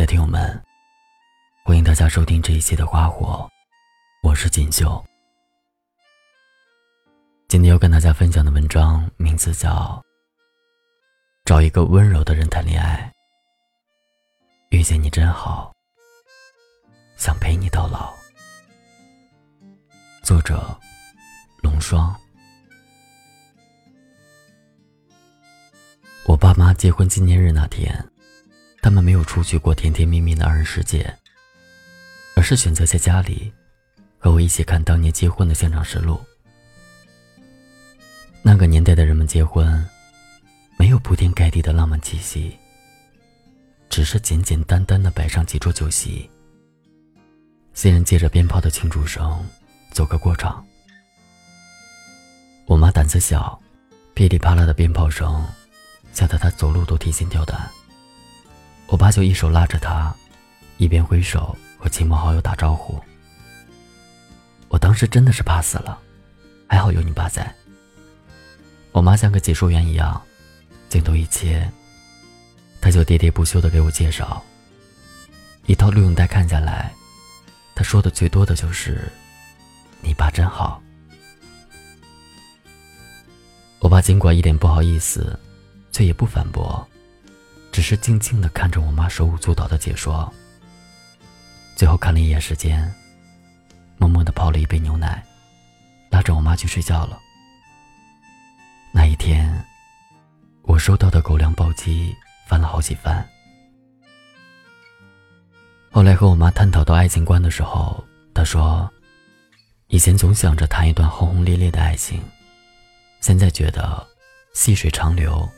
的听友们，欢迎大家收听这一期的《花火》，我是锦绣。今天要跟大家分享的文章名字叫《找一个温柔的人谈恋爱》，遇见你真好，想陪你到老。作者：龙霜。我爸妈结婚纪念日那天，他们没有出去过甜甜蜜蜜的二人世界，而是选择在家里和我一起看当年结婚的现场实录。那个年代的人们结婚，没有铺天盖地的浪漫气息，只是简简单单的摆上几桌酒席，新人借着鞭炮的庆祝声走个过场。我妈胆子小，噼里啪啦的鞭炮声。吓得她走路都提心吊胆。我爸就一手拉着他，一边挥手和亲朋好友打招呼。我当时真的是怕死了，还好有你爸在。我妈像个解说员一样，镜头一切，他就喋喋不休地给我介绍。一套录影带看下来，他说的最多的就是：“你爸真好。”我爸尽管一脸不好意思。却也不反驳，只是静静的看着我妈手舞足蹈的解说。最后看了一眼时间，默默的泡了一杯牛奶，拉着我妈去睡觉了。那一天，我收到的狗粮暴击翻了好几番。后来和我妈探讨到爱情观的时候，她说：“以前总想着谈一段轰轰烈烈的爱情，现在觉得细水长流。”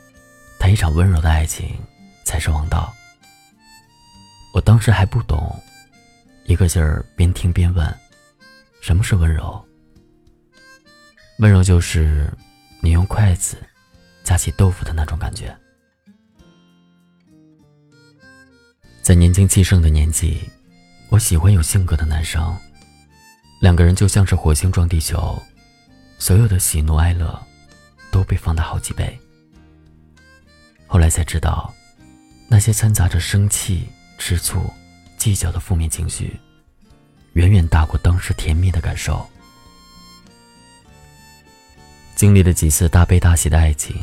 谈一场温柔的爱情才是王道。我当时还不懂，一个劲儿边听边问：“什么是温柔？”温柔就是你用筷子夹起豆腐的那种感觉。在年轻气盛的年纪，我喜欢有性格的男生。两个人就像是火星撞地球，所有的喜怒哀乐都被放大好几倍。后来才知道，那些掺杂着生气、吃醋、计较的负面情绪，远远大过当时甜蜜的感受。经历了几次大悲大喜的爱情，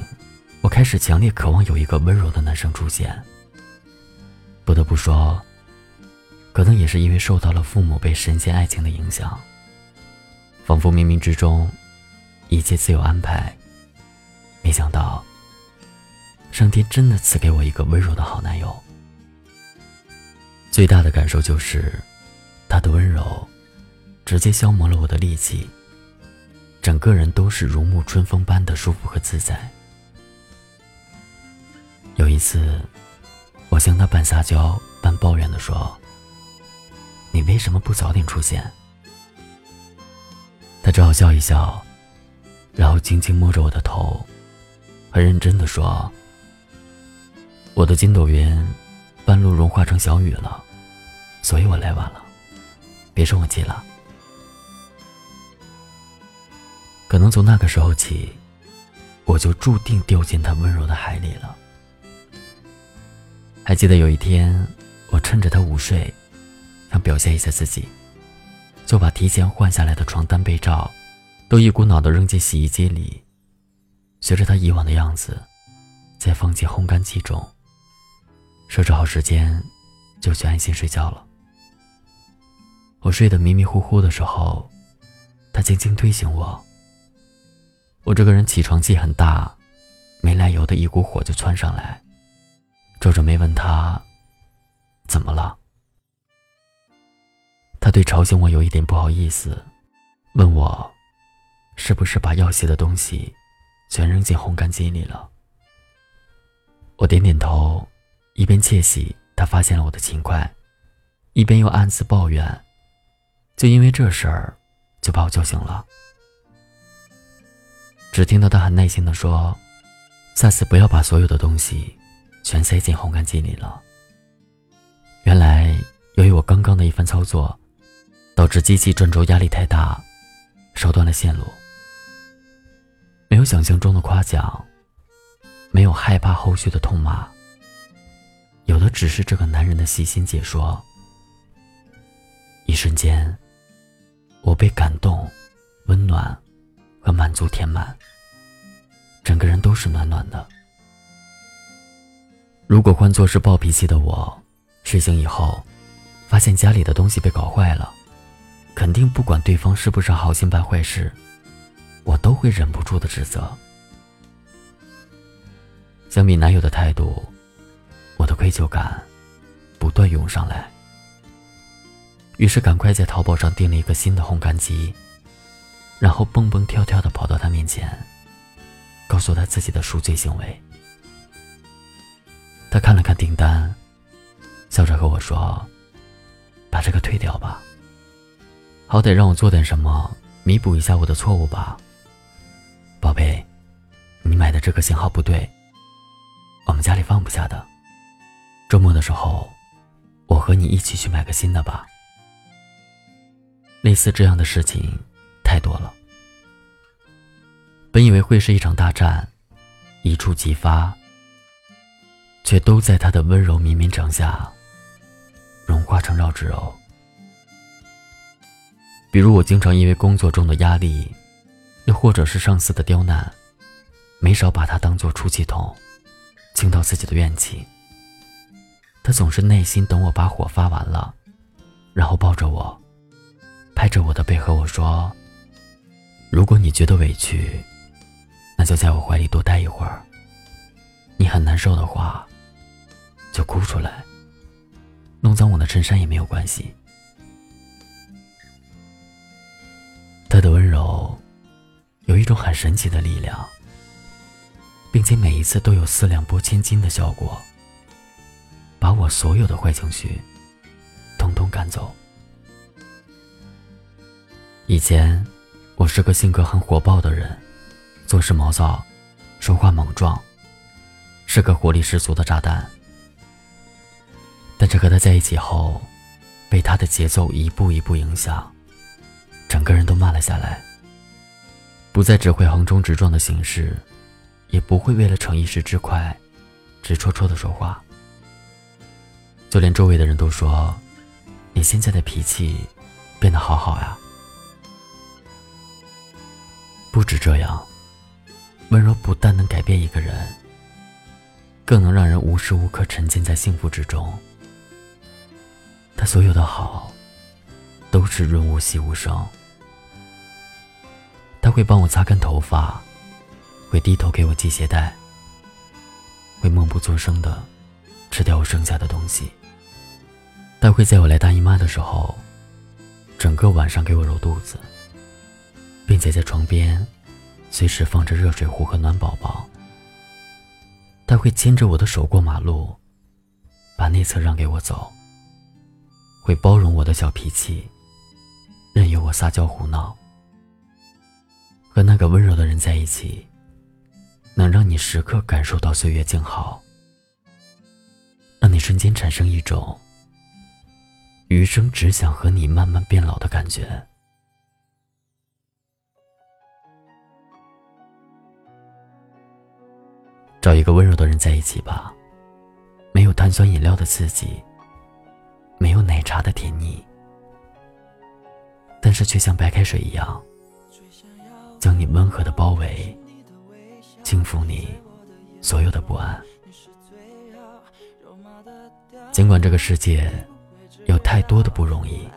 我开始强烈渴望有一个温柔的男生出现。不得不说，可能也是因为受到了父母被神仙爱情的影响，仿佛冥冥之中，一切自有安排。没想到。上天真的赐给我一个温柔的好男友。最大的感受就是，他的温柔，直接消磨了我的戾气。整个人都是如沐春风般的舒服和自在。有一次，我向他半撒娇半抱怨的说：“你为什么不早点出现？”他只好笑一笑，然后轻轻摸着我的头，很认真的说。我的筋斗云，半路融化成小雨了，所以我来晚了，别生我气了。可能从那个时候起，我就注定掉进他温柔的海里了。还记得有一天，我趁着他午睡，想表现一下自己，就把提前换下来的床单被罩，都一股脑的扔进洗衣机里，学着他以往的样子，再放进烘干机中。设置好时间，就去安心睡觉了。我睡得迷迷糊糊的时候，他轻轻推醒我。我这个人起床气很大，没来由的一股火就窜上来，皱着眉问他：“怎么了？”他对吵醒我有一点不好意思，问我：“是不是把要洗的东西全扔进烘干机里了？”我点点头。一边窃喜他发现了我的勤快，一边又暗自抱怨，就因为这事儿，就把我叫醒了。只听到他很耐心的说：“下次不要把所有的东西全塞进烘干机里了。”原来，由于我刚刚的一番操作，导致机器转轴压力太大，烧断了线路。没有想象中的夸奖，没有害怕后续的痛骂。有的只是这个男人的细心解说。一瞬间，我被感动、温暖和满足填满，整个人都是暖暖的。如果换作是暴脾气的我，睡醒以后，发现家里的东西被搞坏了，肯定不管对方是不是好心办坏事，我都会忍不住的指责。相比男友的态度，愧疚感不断涌上来。于是赶快在淘宝上订了一个新的烘干机，然后蹦蹦跳跳的跑到他面前，告诉他自己的赎罪行为。他看了看订单，笑着和我说：“把这个退掉吧，好歹让我做点什么弥补一下我的错误吧。”宝贝，你买的这个型号不对，我们家里放不下的。周末的时候，我和你一起去买个新的吧。类似这样的事情太多了。本以为会是一场大战，一触即发，却都在他的温柔绵绵掌下融化成绕指柔。比如我经常因为工作中的压力，又或者是上司的刁难，没少把他当做出气筒，倾倒自己的怨气。他总是耐心等我把火发完了，然后抱着我。拍着我的背和我说：“如果你觉得委屈，那就在我怀里多待一会儿。你很难受的话，就哭出来，弄脏我的衬衫也没有关系。”他的温柔有一种很神奇的力量，并且每一次都有四两拨千斤的效果，把我所有的坏情绪统统赶走。以前，我是个性格很火爆的人，做事毛躁，说话莽撞，是个活力十足的炸弹。但是和他在一起后，被他的节奏一步一步影响，整个人都慢了下来。不再只会横冲直撞的行事，也不会为了逞一时之快，直戳戳的说话。就连周围的人都说：“你现在的脾气变得好好呀。”不止这样，温柔不但能改变一个人，更能让人无时无刻沉浸在幸福之中。他所有的好，都是润物细无声。他会帮我擦干头发，会低头给我系鞋带，会默不作声的吃掉我剩下的东西。他会在我来大姨妈的时候，整个晚上给我揉肚子。并且在床边，随时放着热水壶和暖宝宝。他会牵着我的手过马路，把内侧让给我走。会包容我的小脾气，任由我撒娇胡闹。和那个温柔的人在一起，能让你时刻感受到岁月静好，让你瞬间产生一种余生只想和你慢慢变老的感觉。找一个温柔的人在一起吧，没有碳酸饮料的刺激，没有奶茶的甜腻，但是却像白开水一样，将你温和的包围，轻抚你所有的不安。尽管这个世界有太多的不容易，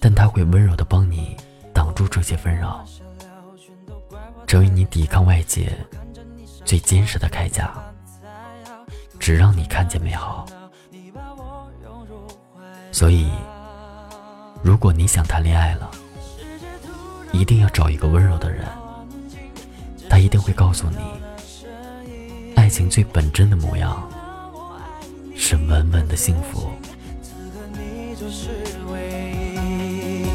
但他会温柔的帮你挡住这些纷扰，成为你抵抗外界。最坚实的铠甲，只让你看见美好。所以，如果你想谈恋爱了，一定要找一个温柔的人，他一定会告诉你，爱情最本真的模样是稳稳的幸福。是唯一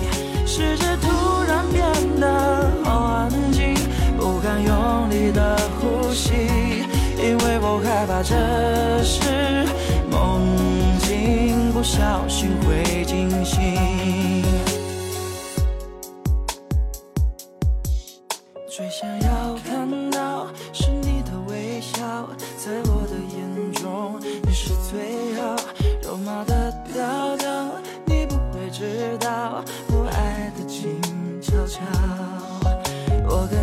世界突然变得好安静，不敢用力的呼吸。因为我害怕这是梦境，不小心会惊醒。最想要看到是你的微笑，在我的眼中，你是最。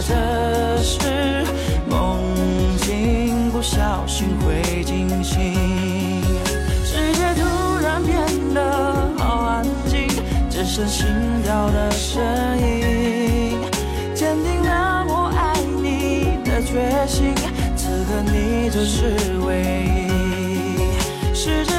这是梦境，不小心会惊醒。世界突然变得好安静，只剩心跳的声音，坚定了我爱你的决心。此刻你就是唯一。世界。